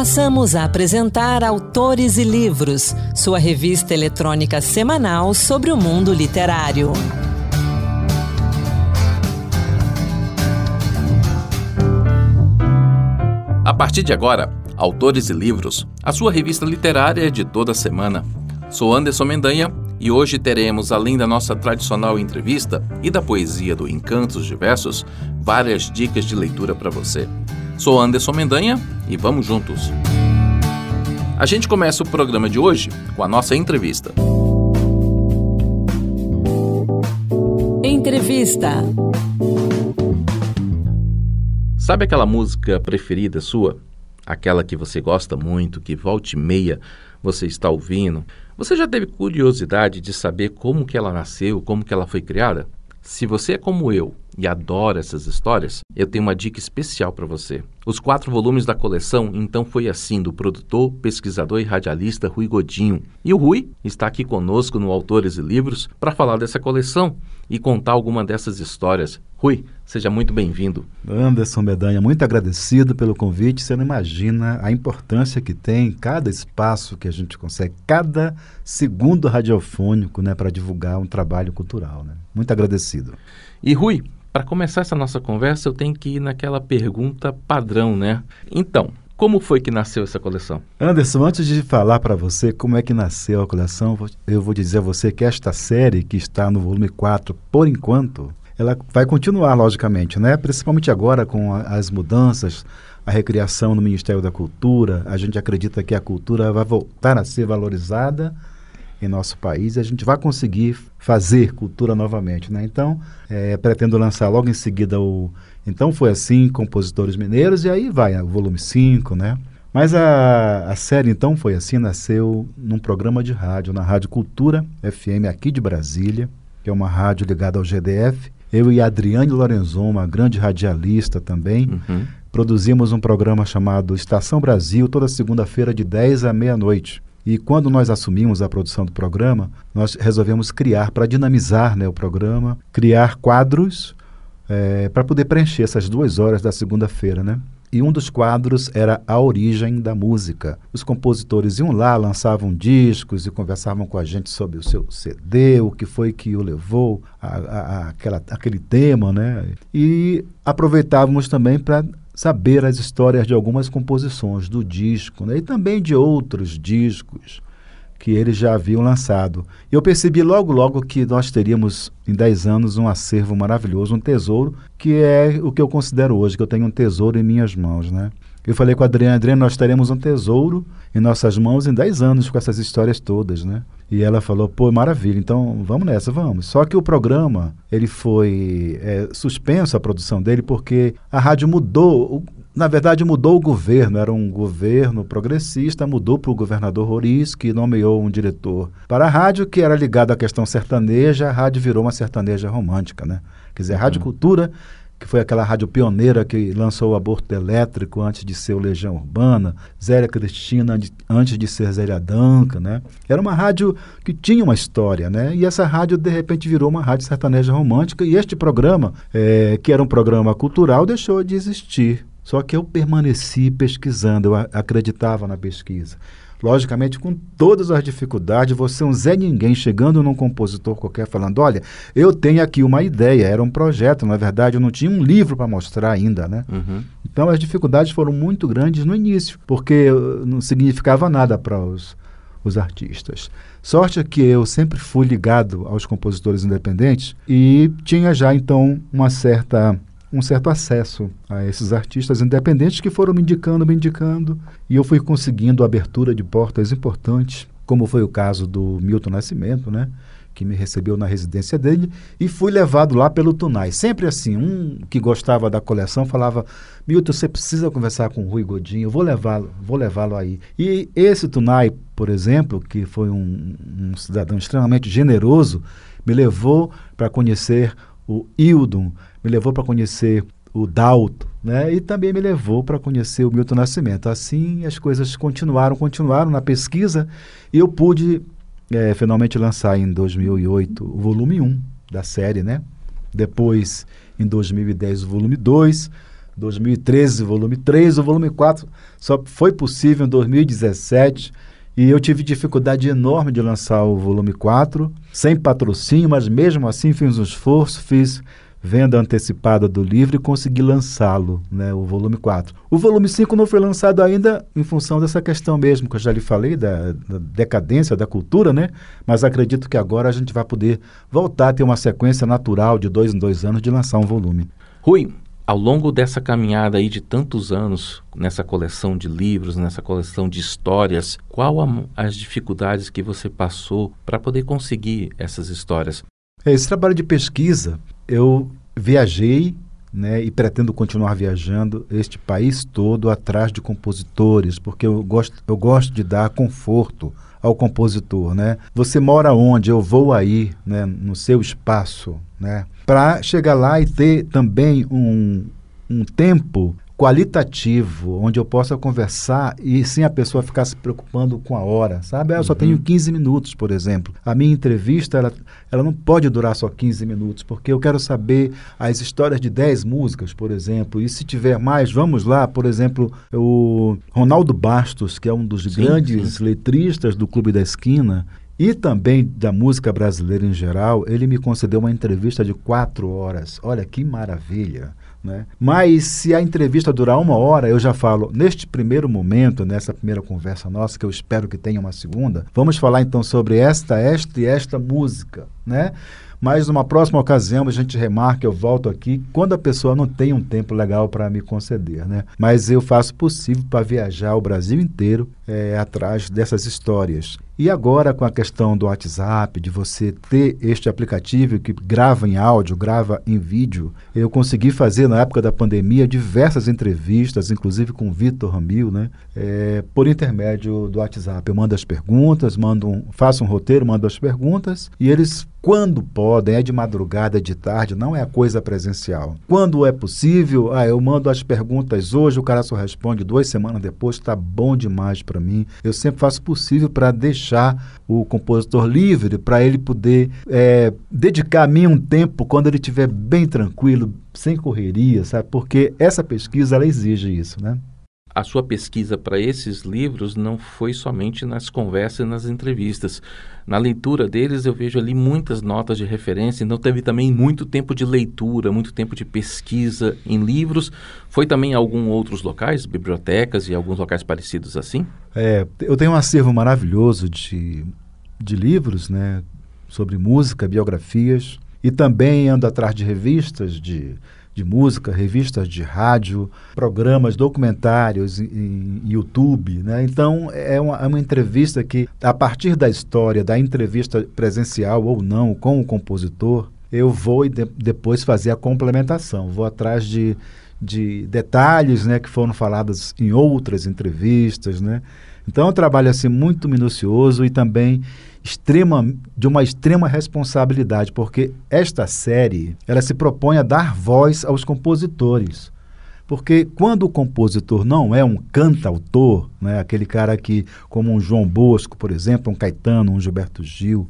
Passamos a apresentar Autores e Livros, sua revista eletrônica semanal sobre o mundo literário. A partir de agora, Autores e Livros, a sua revista literária de toda semana. Sou Anderson Mendanha e hoje teremos, além da nossa tradicional entrevista e da poesia do Encantos Diversos, várias dicas de leitura para você. Sou Anderson Mendanha e vamos juntos. A gente começa o programa de hoje com a nossa entrevista. Entrevista. Sabe aquela música preferida sua? Aquela que você gosta muito, que volta e meia você está ouvindo? Você já teve curiosidade de saber como que ela nasceu, como que ela foi criada? Se você é como eu e adora essas histórias, eu tenho uma dica especial para você. Os quatro volumes da coleção Então Foi Assim, do produtor, pesquisador e radialista Rui Godinho. E o Rui está aqui conosco no Autores e Livros para falar dessa coleção e contar alguma dessas histórias. Rui, seja muito bem-vindo. Anderson Medanha, muito agradecido pelo convite. Você não imagina a importância que tem cada espaço que a gente consegue, cada segundo radiofônico né, para divulgar um trabalho cultural. Né? Muito agradecido. E Rui, para começar essa nossa conversa, eu tenho que ir naquela pergunta padrão, né? Então, como foi que nasceu essa coleção? Anderson, antes de falar para você como é que nasceu a coleção, eu vou dizer a você que esta série, que está no volume 4, por enquanto, ela vai continuar, logicamente, né? principalmente agora com a, as mudanças, a recriação no Ministério da Cultura. A gente acredita que a cultura vai voltar a ser valorizada em nosso país e a gente vai conseguir fazer cultura novamente. Né? Então, é, pretendo lançar logo em seguida o. Então foi assim, Compositores Mineiros, e aí vai, o volume 5, né? Mas a, a série então foi assim, nasceu num programa de rádio, na Rádio Cultura FM aqui de Brasília, que é uma rádio ligada ao GDF. Eu e a Adriane Lorenzon, uma grande radialista também, uhum. produzimos um programa chamado Estação Brasil, toda segunda-feira de 10 à meia-noite. E quando nós assumimos a produção do programa, nós resolvemos criar, para dinamizar né, o programa, criar quadros é, para poder preencher essas duas horas da segunda-feira. Né? E um dos quadros era a origem da música. Os compositores iam lá, lançavam discos e conversavam com a gente sobre o seu CD, o que foi que o levou aquele tema, né? E aproveitávamos também para saber as histórias de algumas composições do disco né? e também de outros discos que eles já haviam lançado. E eu percebi logo, logo que nós teríamos em 10 anos um acervo maravilhoso, um tesouro, que é o que eu considero hoje, que eu tenho um tesouro em minhas mãos, né? Eu falei com a Adriana, Adriana, nós teremos um tesouro em nossas mãos em 10 anos com essas histórias todas, né? E ela falou, pô, maravilha, então vamos nessa, vamos. Só que o programa, ele foi é, suspenso, a produção dele, porque a rádio mudou, na verdade mudou o governo, era um governo progressista, mudou para o governador Roriz, que nomeou um diretor para a rádio, que era ligado à questão sertaneja, a rádio virou uma sertaneja romântica, né? Quer dizer, a Rádio uhum. Cultura que foi aquela rádio pioneira que lançou o aborto elétrico antes de ser o Legião Urbana, Zélia Cristina antes de ser Zélia Danca, né? Era uma rádio que tinha uma história, né? E essa rádio, de repente, virou uma rádio sertaneja romântica e este programa, é, que era um programa cultural, deixou de existir. Só que eu permaneci pesquisando, eu acreditava na pesquisa logicamente com todas as dificuldades, você é um Zé Ninguém chegando num compositor qualquer falando, olha, eu tenho aqui uma ideia, era um projeto, na verdade eu não tinha um livro para mostrar ainda, né? Uhum. Então as dificuldades foram muito grandes no início, porque não significava nada para os, os artistas. Sorte que eu sempre fui ligado aos compositores independentes e tinha já então uma certa um certo acesso a esses artistas independentes que foram me indicando, me indicando, e eu fui conseguindo abertura de portas importantes, como foi o caso do Milton Nascimento, né? que me recebeu na residência dele e fui levado lá pelo Tunai. Sempre assim, um que gostava da coleção falava: "Milton, você precisa conversar com o Rui Godinho, eu vou levá-lo, vou levá-lo aí". E esse Tunai, por exemplo, que foi um, um cidadão extremamente generoso, me levou para conhecer o Hildon, me levou para conhecer o Dalto, né? E também me levou para conhecer o Milton Nascimento. Assim, as coisas continuaram, continuaram na pesquisa e eu pude é, finalmente lançar em 2008 o volume 1 da série, né? Depois, em 2010, o volume 2. 2013, volume 3. O volume 4 só foi possível em 2017. E eu tive dificuldade enorme de lançar o volume 4, sem patrocínio, mas mesmo assim fiz um esforço, fiz venda antecipada do livro e consegui lançá-lo, né, o volume 4. O volume 5 não foi lançado ainda em função dessa questão mesmo, que eu já lhe falei, da, da, decadência da cultura, né? Mas acredito que agora a gente vai poder voltar a ter uma sequência natural de dois em dois anos de lançar um volume. Rui, ao longo dessa caminhada aí de tantos anos, nessa coleção de livros, nessa coleção de histórias, qual a, as dificuldades que você passou para poder conseguir essas histórias? Esse trabalho de pesquisa eu viajei né, e pretendo continuar viajando este país todo atrás de compositores, porque eu gosto, eu gosto de dar conforto ao compositor, né? Você mora onde? Eu vou aí, né, no seu espaço, né? Para chegar lá e ter também um, um tempo qualitativo, onde eu possa conversar e sem a pessoa ficar se preocupando com a hora, sabe? Ah, eu só tenho 15 uhum. minutos, por exemplo. A minha entrevista, ela, ela não pode durar só 15 minutos, porque eu quero saber as histórias de 10 músicas, por exemplo. E se tiver mais, vamos lá, por exemplo, o Ronaldo Bastos, que é um dos sim, grandes sim. letristas do Clube da Esquina, e também da música brasileira em geral, ele me concedeu uma entrevista de quatro horas. Olha que maravilha! Né? Mas se a entrevista durar uma hora, eu já falo, neste primeiro momento, nessa primeira conversa nossa, que eu espero que tenha uma segunda, vamos falar então sobre esta, esta e esta música, né? Mas numa próxima ocasião a gente remarca, eu volto aqui, quando a pessoa não tem um tempo legal para me conceder, né? Mas eu faço possível para viajar o Brasil inteiro é, atrás dessas histórias. E agora com a questão do WhatsApp, de você ter este aplicativo que grava em áudio, grava em vídeo, eu consegui fazer na época da pandemia diversas entrevistas, inclusive com o Vitor Ramil, né? É, por intermédio do WhatsApp. Eu mando as perguntas, mando um, faço um roteiro, mando as perguntas e eles quando podem, é de madrugada, é de tarde, não é a coisa presencial. Quando é possível, ah, eu mando as perguntas hoje, o cara só responde duas semanas depois, está bom demais para mim. Eu sempre faço o possível para deixar o compositor livre, para ele poder é, dedicar a mim um tempo quando ele estiver bem tranquilo, sem correria, sabe? Porque essa pesquisa, ela exige isso, né? A sua pesquisa para esses livros não foi somente nas conversas e nas entrevistas. Na leitura deles, eu vejo ali muitas notas de referência, então teve também muito tempo de leitura, muito tempo de pesquisa em livros. Foi também em alguns outros locais, bibliotecas e alguns locais parecidos assim? É, eu tenho um acervo maravilhoso de, de livros, né, sobre música, biografias, e também ando atrás de revistas de de música, revistas de rádio, programas, documentários em, YouTube. Né? Então, é uma, é uma entrevista que, a partir da história, da entrevista presencial ou não com o compositor, eu vou de, depois fazer a complementação. Vou atrás de, de detalhes né, que foram falados em outras entrevistas. Né? Então, é um trabalho assim, muito minucioso e também extrema, de uma extrema responsabilidade, porque esta série ela se propõe a dar voz aos compositores. Porque quando o compositor não é um cantautor, né, aquele cara que, como um João Bosco, por exemplo, um Caetano, um Gilberto Gil,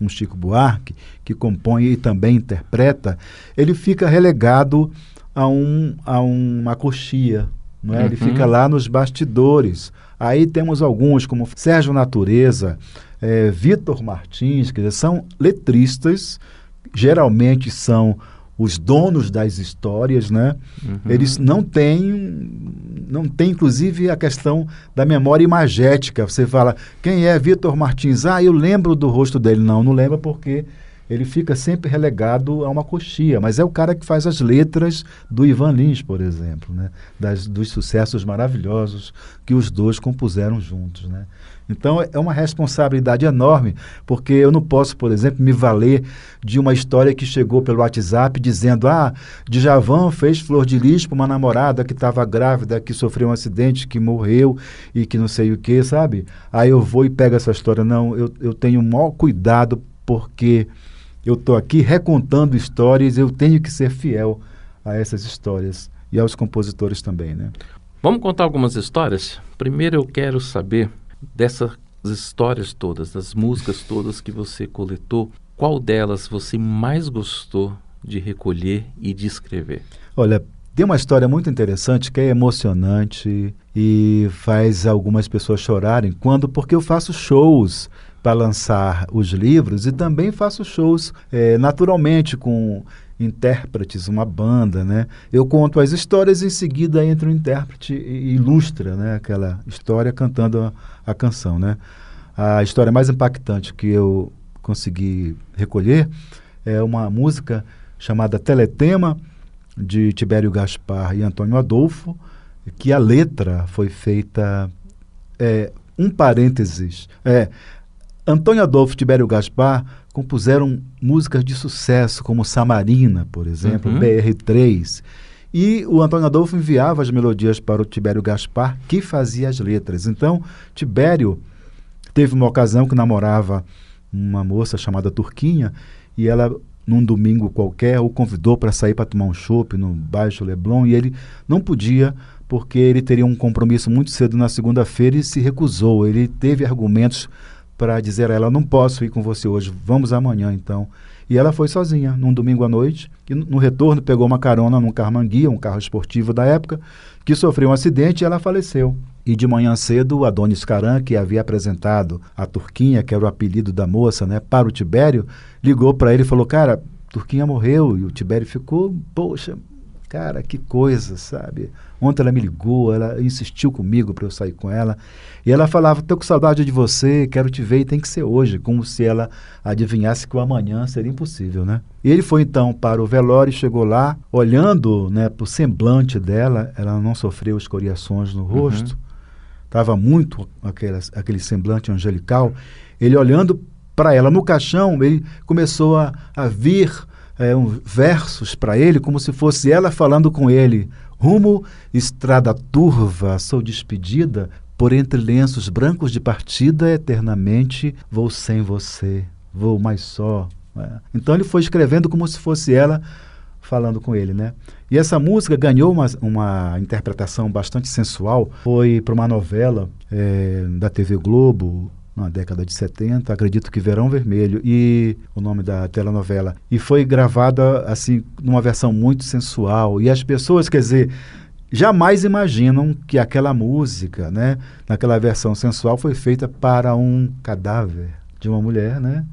um Chico Buarque, que compõe e também interpreta, ele fica relegado a, um, a uma coxia. Não é? Uhum. Ele fica lá nos bastidores. Aí temos alguns, como Sérgio Natureza, é, Vitor Martins, quer dizer, são letristas, geralmente são os donos das histórias, né? Uhum. Eles não têm, não tem inclusive a questão da memória imagética. Você fala, quem é Vitor Martins? Ah, eu lembro do rosto dele. Não, não lembra porque ele fica sempre relegado a uma coxia, mas é o cara que faz as letras do Ivan Lins, por exemplo, né? Das, dos sucessos maravilhosos que os dois compuseram juntos. Né? Então é uma responsabilidade enorme, porque eu não posso, por exemplo, me valer de uma história que chegou pelo WhatsApp dizendo: ah, Djavan fez flor de lis para uma namorada que estava grávida, que sofreu um acidente, que morreu e que não sei o que, sabe? Aí eu vou e pego essa história. Não, eu, eu tenho o maior cuidado porque eu estou aqui recontando histórias, eu tenho que ser fiel a essas histórias e aos compositores também, né? Vamos contar algumas histórias? Primeiro eu quero saber dessas histórias todas, das músicas todas que você coletou, qual delas você mais gostou de recolher e de escrever? Olha, Tem uma história muito interessante que é emocionante e faz algumas pessoas chorarem quando porque eu faço shows para lançar os livros e também faço shows é, naturalmente com intérpretes, uma banda, né? Eu conto as histórias em seguida entra o intérprete e ilustra, né, aquela história cantando a, a canção, né? A história mais impactante que eu consegui recolher é uma música chamada Teletema de Tibério Gaspar e Antônio Adolfo, que a letra foi feita é, um parênteses, é, Antônio Adolfo Tibério Gaspar compuseram músicas de sucesso, como Samarina, por exemplo, uhum. BR3. E o Antônio Adolfo enviava as melodias para o Tibério Gaspar, que fazia as letras. Então, Tibério teve uma ocasião que namorava uma moça chamada Turquinha, e ela, num domingo qualquer, o convidou para sair para tomar um chopp no Baixo Leblon, e ele não podia porque ele teria um compromisso muito cedo na segunda-feira e se recusou. Ele teve argumentos para dizer a ela: não posso ir com você hoje, vamos amanhã então. E ela foi sozinha, num domingo à noite, e no retorno pegou uma carona num carro manguia, um carro esportivo da época, que sofreu um acidente e ela faleceu. E de manhã cedo, Adonis Caran, que havia apresentado a Turquinha, que era o apelido da moça, né, para o Tibério, ligou para ele e falou: Cara, Turquinha morreu. E o Tibério ficou, poxa, Cara, que coisa, sabe? Ontem ela me ligou, ela insistiu comigo para eu sair com ela. E ela falava: Tô com saudade de você, quero te ver e tem que ser hoje. Como se ela adivinhasse que o amanhã seria impossível, né? E ele foi então para o velório e chegou lá, olhando né, para o semblante dela, ela não sofreu escoriações no rosto, estava uhum. muito aquele, aquele semblante angelical. Ele olhando para ela no caixão, ele começou a, a vir é, um, versos para ele, como se fosse ela falando com ele. Rumo, estrada turva, sou despedida, por entre lenços brancos de partida, eternamente vou sem você, vou mais só. É. Então ele foi escrevendo como se fosse ela falando com ele, né? E essa música ganhou uma, uma interpretação bastante sensual. Foi para uma novela é, da TV Globo, na década de 70, acredito que Verão Vermelho, e o nome da telenovela. E foi gravada assim numa versão muito sensual. E as pessoas, quer dizer, jamais imaginam que aquela música, né, naquela versão sensual foi feita para um cadáver de uma mulher, né?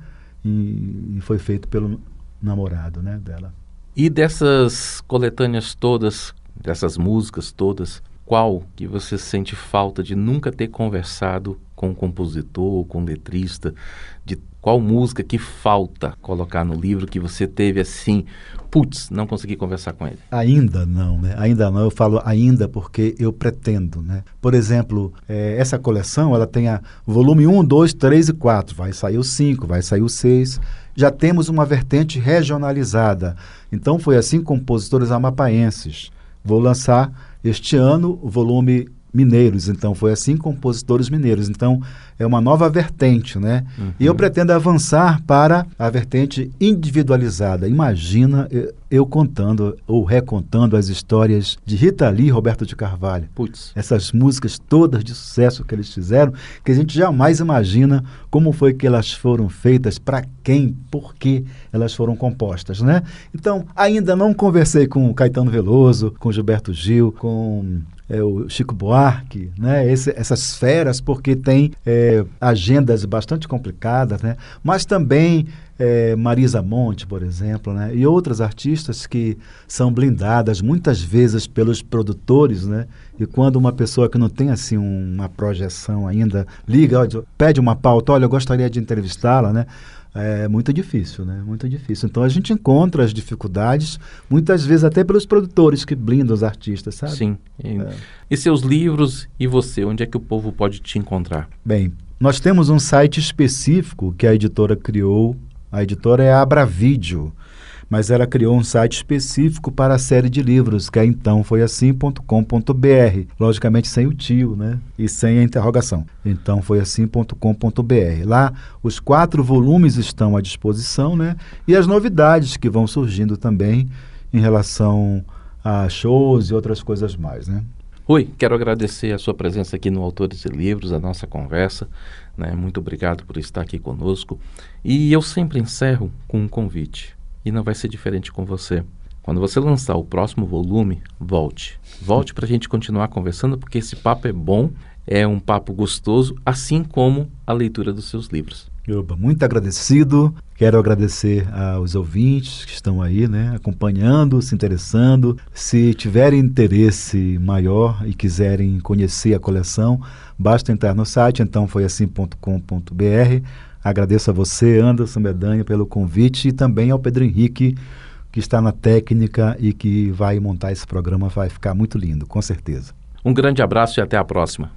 E, e foi feito pelo namorado, né, dela. E dessas coletâneas todas, dessas músicas todas, qual que você sente falta de nunca ter conversado com o compositor, com o letrista, de qual música que falta colocar no livro que você teve assim, putz, não consegui conversar com ele? Ainda não, né? Ainda não. Eu falo ainda porque eu pretendo, né? Por exemplo, é, essa coleção, ela tem a volume 1, 2, 3 e 4. Vai sair o 5, vai sair o 6. Já temos uma vertente regionalizada. Então foi assim com compositores amapaenses. Vou lançar este ano, o volume mineiros, então foi assim compositores mineiros. Então é uma nova vertente, né? Uhum. E eu pretendo avançar para a vertente individualizada. Imagina eu, eu, contando ou recontando as histórias de Rita Lee e Roberto de Carvalho. Putz. Essas músicas todas de sucesso que eles fizeram, que a gente jamais imagina como foi que elas foram feitas, para quem, por que elas foram compostas, né? Então, ainda não conversei com Caetano Veloso, com Gilberto Gil, com é, o Chico Buarque, né? Esse, essas feras, porque tem é, agendas bastante complicadas, né? Mas também é, Marisa Monte, por exemplo, né? E outras artistas que são blindadas muitas vezes pelos produtores, né? E quando uma pessoa que não tem assim uma projeção ainda liga, pede uma pauta, olha, eu gostaria de entrevistá-la, né? É muito difícil, né? Muito difícil. Então a gente encontra as dificuldades, muitas vezes até pelos produtores que blindam os artistas, sabe? Sim. E, é. e seus livros e você, onde é que o povo pode te encontrar? Bem, nós temos um site específico que a editora criou. A editora é a Abravídeo mas ela criou um site específico para a série de livros, que é então foi assim.com.br, logicamente sem o tio, né? E sem a interrogação. Então foi assim.com.br. Lá os quatro volumes estão à disposição, né? E as novidades que vão surgindo também em relação a shows e outras coisas mais, né? Rui, quero agradecer a sua presença aqui no Autores e Livros, a nossa conversa. Né? Muito obrigado por estar aqui conosco. E eu sempre encerro com um convite e não vai ser diferente com você. Quando você lançar o próximo volume, volte. Volte para a gente continuar conversando, porque esse papo é bom, é um papo gostoso, assim como a leitura dos seus livros. Muito agradecido. Quero agradecer aos ouvintes que estão aí, né, acompanhando, se interessando. Se tiverem interesse maior e quiserem conhecer a coleção, basta entrar no site, então foi assim.com.br. Agradeço a você, Anderson Bedanha, pelo convite e também ao Pedro Henrique, que está na técnica e que vai montar esse programa. Vai ficar muito lindo, com certeza. Um grande abraço e até a próxima.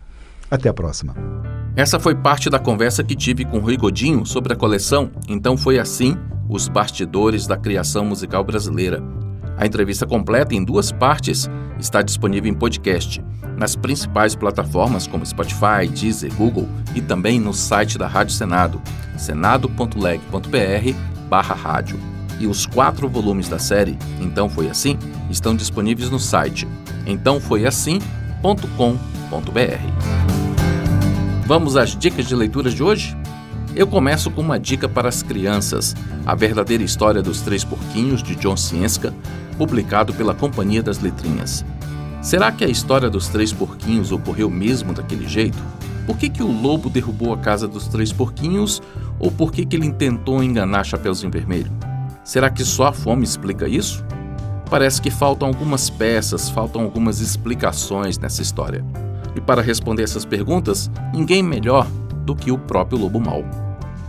Até a próxima. Essa foi parte da conversa que tive com Rui Godinho sobre a coleção Então Foi Assim Os Bastidores da Criação Musical Brasileira. A entrevista completa em duas partes está disponível em podcast, nas principais plataformas como Spotify, Deezer, Google e também no site da Rádio Senado, senado.leg.br barra rádio. E os quatro volumes da série Então Foi Assim estão disponíveis no site entãofoiassim.com.br. Vamos às dicas de leitura de hoje? Eu começo com uma dica para as crianças, A Verdadeira História dos Três Porquinhos, de John Ciesca, publicado pela Companhia das Letrinhas. Será que a história dos três porquinhos ocorreu mesmo daquele jeito? Por que, que o lobo derrubou a casa dos três porquinhos ou por que, que ele tentou enganar Chapeuzinho Vermelho? Será que só a fome explica isso? Parece que faltam algumas peças, faltam algumas explicações nessa história. E para responder essas perguntas, ninguém melhor do que o próprio Lobo Mal.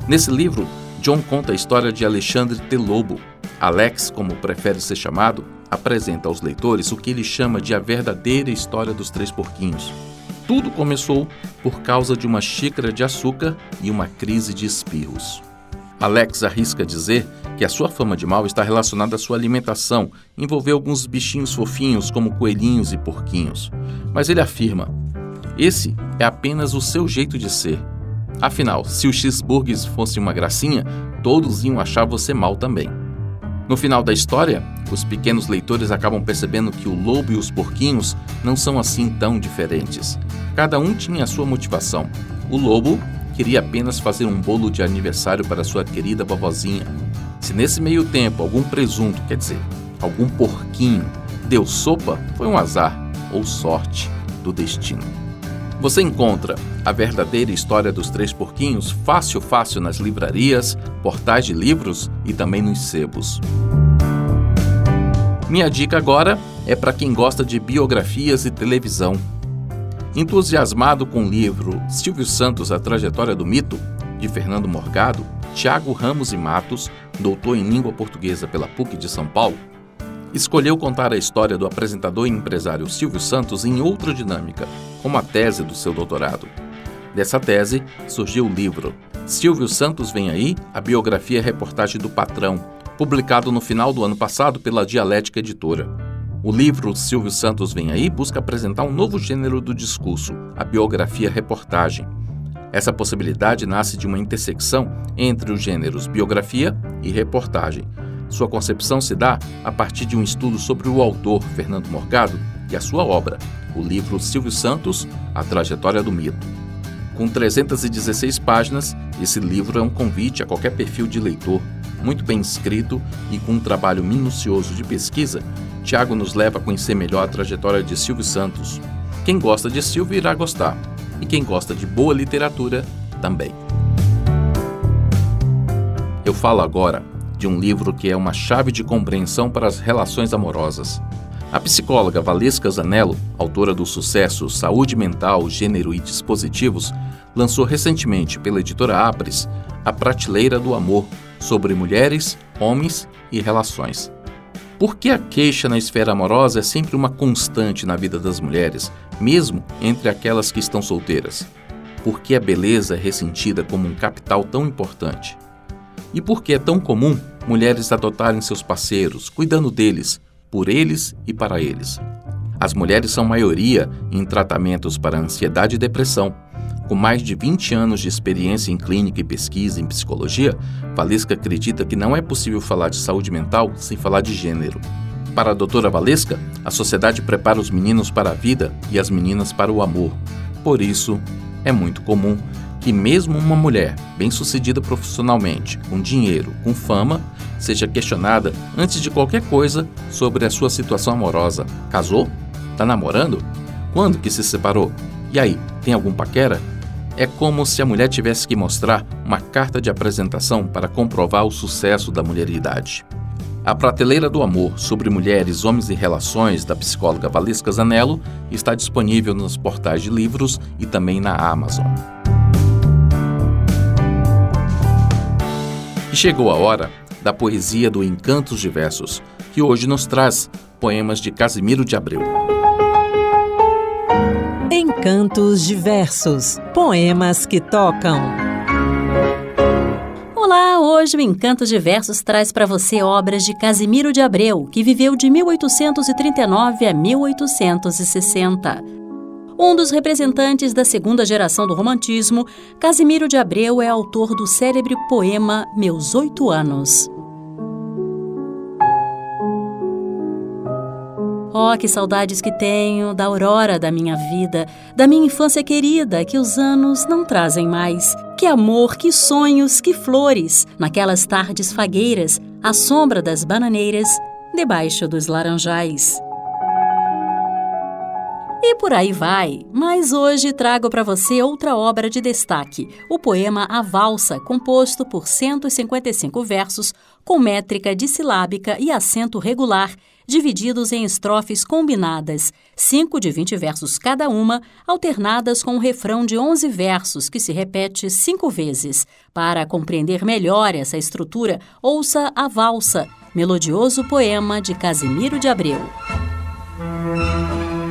Nesse livro, John conta a história de Alexandre T. Lobo. Alex, como prefere ser chamado, apresenta aos leitores o que ele chama de a verdadeira história dos três porquinhos. Tudo começou por causa de uma xícara de açúcar e uma crise de espirros. Alex arrisca dizer que a sua fama de mal está relacionada à sua alimentação, envolveu alguns bichinhos fofinhos como coelhinhos e porquinhos. Mas ele afirma: esse é apenas o seu jeito de ser. Afinal, se o cheeseburgers fosse uma gracinha, todos iam achar você mal também. No final da história, os pequenos leitores acabam percebendo que o lobo e os porquinhos não são assim tão diferentes. Cada um tinha a sua motivação. O lobo queria apenas fazer um bolo de aniversário para sua querida vovozinha. Se nesse meio tempo algum presunto, quer dizer, algum porquinho, deu sopa, foi um azar ou sorte do destino. Você encontra a verdadeira história dos três porquinhos fácil fácil nas livrarias, portais de livros e também nos sebos. Minha dica agora é para quem gosta de biografias e televisão. Entusiasmado com o livro Silvio Santos, A Trajetória do Mito, de Fernando Morgado, Tiago Ramos e Matos, doutor em língua portuguesa pela PUC de São Paulo, escolheu contar a história do apresentador e empresário Silvio Santos em outra dinâmica, como a tese do seu doutorado. Dessa tese surgiu o livro Silvio Santos Vem Aí, a biografia e reportagem do patrão, publicado no final do ano passado pela Dialética Editora. O livro Silvio Santos Vem Aí busca apresentar um novo gênero do discurso, a biografia-reportagem. Essa possibilidade nasce de uma intersecção entre os gêneros biografia e reportagem, sua concepção se dá a partir de um estudo sobre o autor Fernando Morgado e a sua obra, o livro Silvio Santos, A Trajetória do Mito. Com 316 páginas, esse livro é um convite a qualquer perfil de leitor, muito bem escrito e com um trabalho minucioso de pesquisa, Tiago nos leva a conhecer melhor a trajetória de Silvio Santos. Quem gosta de Silvio irá gostar, e quem gosta de boa literatura também. Eu falo agora de um livro que é uma chave de compreensão para as relações amorosas. A psicóloga Valesca Zanello, autora do sucesso Saúde Mental, Gênero e Dispositivos, lançou recentemente pela editora Apres A Prateleira do Amor sobre mulheres, homens e relações. Por que a queixa na esfera amorosa é sempre uma constante na vida das mulheres, mesmo entre aquelas que estão solteiras? Por que a beleza é ressentida como um capital tão importante? E por que é tão comum mulheres adotarem seus parceiros, cuidando deles, por eles e para eles? As mulheres são maioria em tratamentos para ansiedade e depressão. Com mais de 20 anos de experiência em clínica e pesquisa em psicologia, Valesca acredita que não é possível falar de saúde mental sem falar de gênero. Para a doutora Valesca, a sociedade prepara os meninos para a vida e as meninas para o amor. Por isso, é muito comum que mesmo uma mulher bem-sucedida profissionalmente, com dinheiro, com fama, seja questionada antes de qualquer coisa sobre a sua situação amorosa. Casou? Tá namorando? Quando que se separou? E aí, tem algum paquera? É como se a mulher tivesse que mostrar uma carta de apresentação para comprovar o sucesso da mulheridade. A Prateleira do Amor sobre Mulheres, Homens e Relações, da psicóloga Valesca Zanello, está disponível nos portais de livros e também na Amazon. E chegou a hora da poesia do Encantos Diversos, que hoje nos traz poemas de Casimiro de Abreu. Encantos Diversos Poemas que tocam. Olá, hoje o Encantos Diversos traz para você obras de Casimiro de Abreu, que viveu de 1839 a 1860. Um dos representantes da segunda geração do romantismo, Casimiro de Abreu é autor do célebre poema Meus Oito Anos. Oh, que saudades que tenho da aurora da minha vida, da minha infância querida que os anos não trazem mais. Que amor, que sonhos, que flores, naquelas tardes fagueiras, à sombra das bananeiras, debaixo dos laranjais. E por aí vai, mas hoje trago para você outra obra de destaque, o poema A Valsa, composto por 155 versos, com métrica dissilábica e acento regular, divididos em estrofes combinadas, 5 de 20 versos cada uma, alternadas com um refrão de 11 versos que se repete cinco vezes. Para compreender melhor essa estrutura, ouça A Valsa, melodioso poema de Casimiro de Abreu.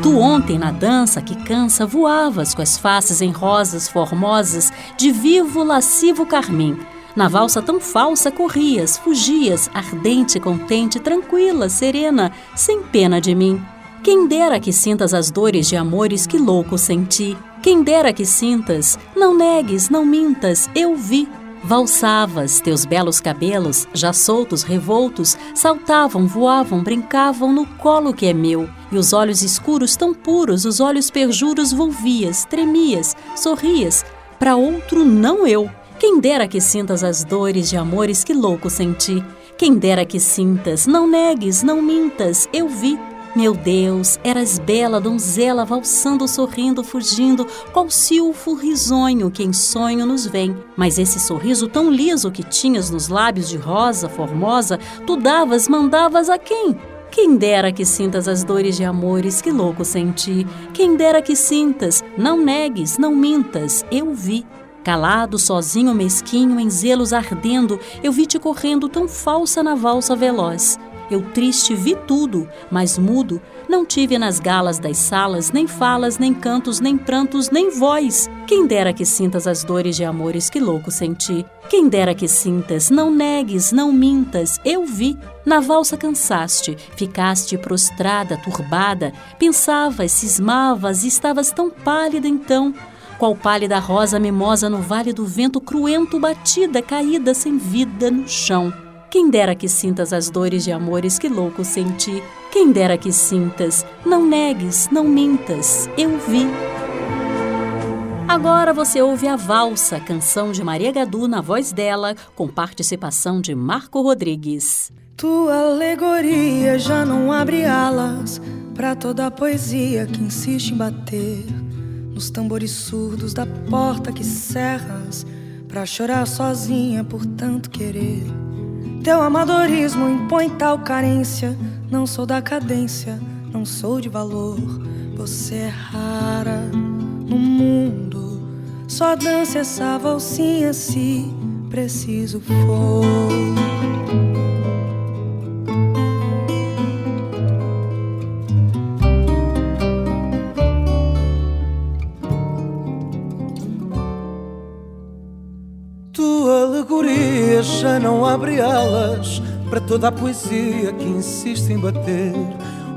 Tu ontem na dança que cansa voavas com as faces em rosas formosas de vivo lascivo carmim na valsa tão falsa corrias, fugias, ardente, contente, tranquila, serena, sem pena de mim. Quem dera que sintas as dores de amores que louco senti. Quem dera que sintas, não negues, não mintas, eu vi. Valsavas, teus belos cabelos, já soltos, revoltos, saltavam, voavam, brincavam no colo que é meu. E os olhos escuros tão puros, os olhos perjuros volvias, tremias, sorrias, para outro não eu. Quem dera que sintas as dores de amores que louco senti. Quem dera que sintas, não negues, não mintas, eu vi. Meu Deus, eras bela donzela valsando, sorrindo, fugindo, qual silfo risonho que em sonho nos vem. Mas esse sorriso tão liso que tinhas nos lábios de rosa formosa, tu davas, mandavas a quem? Quem dera que sintas as dores de amores que louco senti. Quem dera que sintas, não negues, não mintas, eu vi. Calado, sozinho, mesquinho, em zelos ardendo, eu vi te correndo tão falsa na valsa veloz. Eu triste vi tudo, mas mudo, não tive nas galas das salas nem falas, nem cantos, nem prantos, nem voz. Quem dera que sintas as dores de amores que louco senti. Quem dera que sintas, não negues, não mintas, eu vi. Na valsa cansaste, ficaste prostrada, turbada, pensavas, cismavas e estavas tão pálida então qual pálida rosa mimosa no vale do vento cruento batida, caída sem vida no chão. Quem dera que sintas as dores de amores que louco senti. Quem dera que sintas, não negues, não mintas, eu vi. Agora você ouve a Valsa, canção de Maria Gadu na voz dela, com participação de Marco Rodrigues. Tua alegoria já não abre alas para toda a poesia que insiste em bater nos tambores surdos da porta que cerras, pra chorar sozinha por tanto querer. Teu amadorismo impõe tal carência. Não sou da cadência, não sou de valor. Você é rara no mundo. Só dança essa valsinha se preciso for. Já não abre alas para toda a poesia que insiste em bater.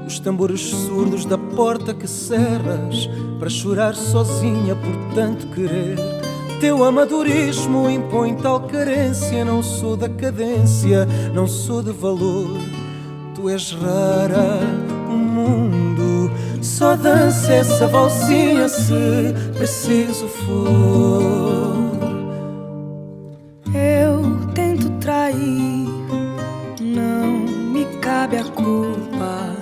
Os tambores surdos da porta que cerras para chorar sozinha por tanto querer. Teu amadorismo impõe tal carência. Não sou da cadência, não sou de valor. Tu és rara, o mundo só dança essa valsinha se preciso for. Não me cabe a culpa.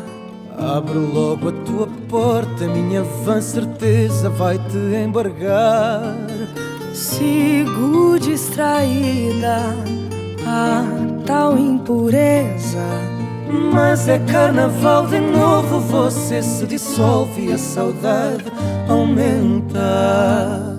Abre logo a tua porta, minha vã certeza vai te embargar. Sigo distraída a tal impureza. Mas é carnaval de novo, você se dissolve e a saudade aumenta.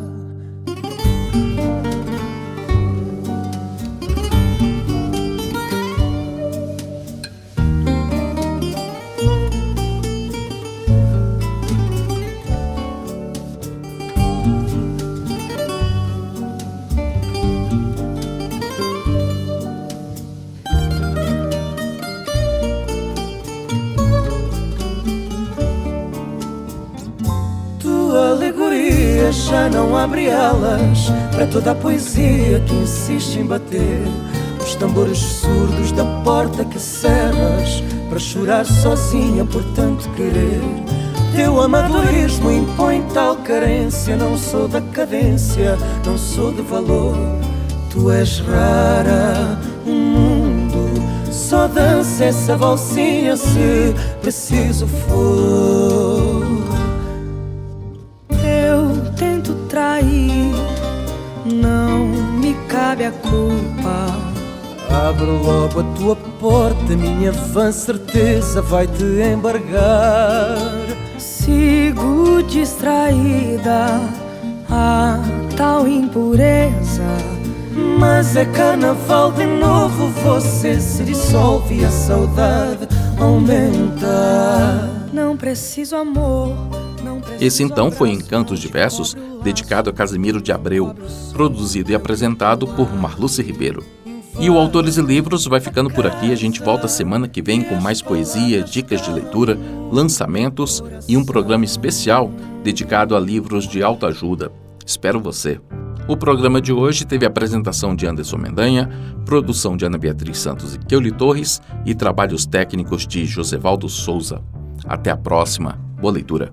Já não abre alas para toda a poesia que insiste em bater. Os tambores surdos da porta que cerras para chorar sozinha por tanto querer. Teu amadorismo impõe tal carência. Não sou da cadência, não sou de valor. Tu és rara, o mundo só dança essa valsinha se preciso for. Cabe a culpa. Abre logo a tua porta, minha vã certeza vai te embargar. Sigo distraída a tal impureza. Mas é carnaval de novo, você se dissolve e a saudade aumenta. Não preciso amor esse então foi Encantos Diversos, dedicado a Casimiro de Abreu, produzido e apresentado por Marluce Ribeiro. E o Autores e Livros vai ficando por aqui. A gente volta semana que vem com mais poesia, dicas de leitura, lançamentos e um programa especial dedicado a livros de autoajuda. Espero você. O programa de hoje teve a apresentação de Anderson Mendanha, produção de Ana Beatriz Santos e Keuli Torres e trabalhos técnicos de Josevaldo Souza. Até a próxima. Boa leitura.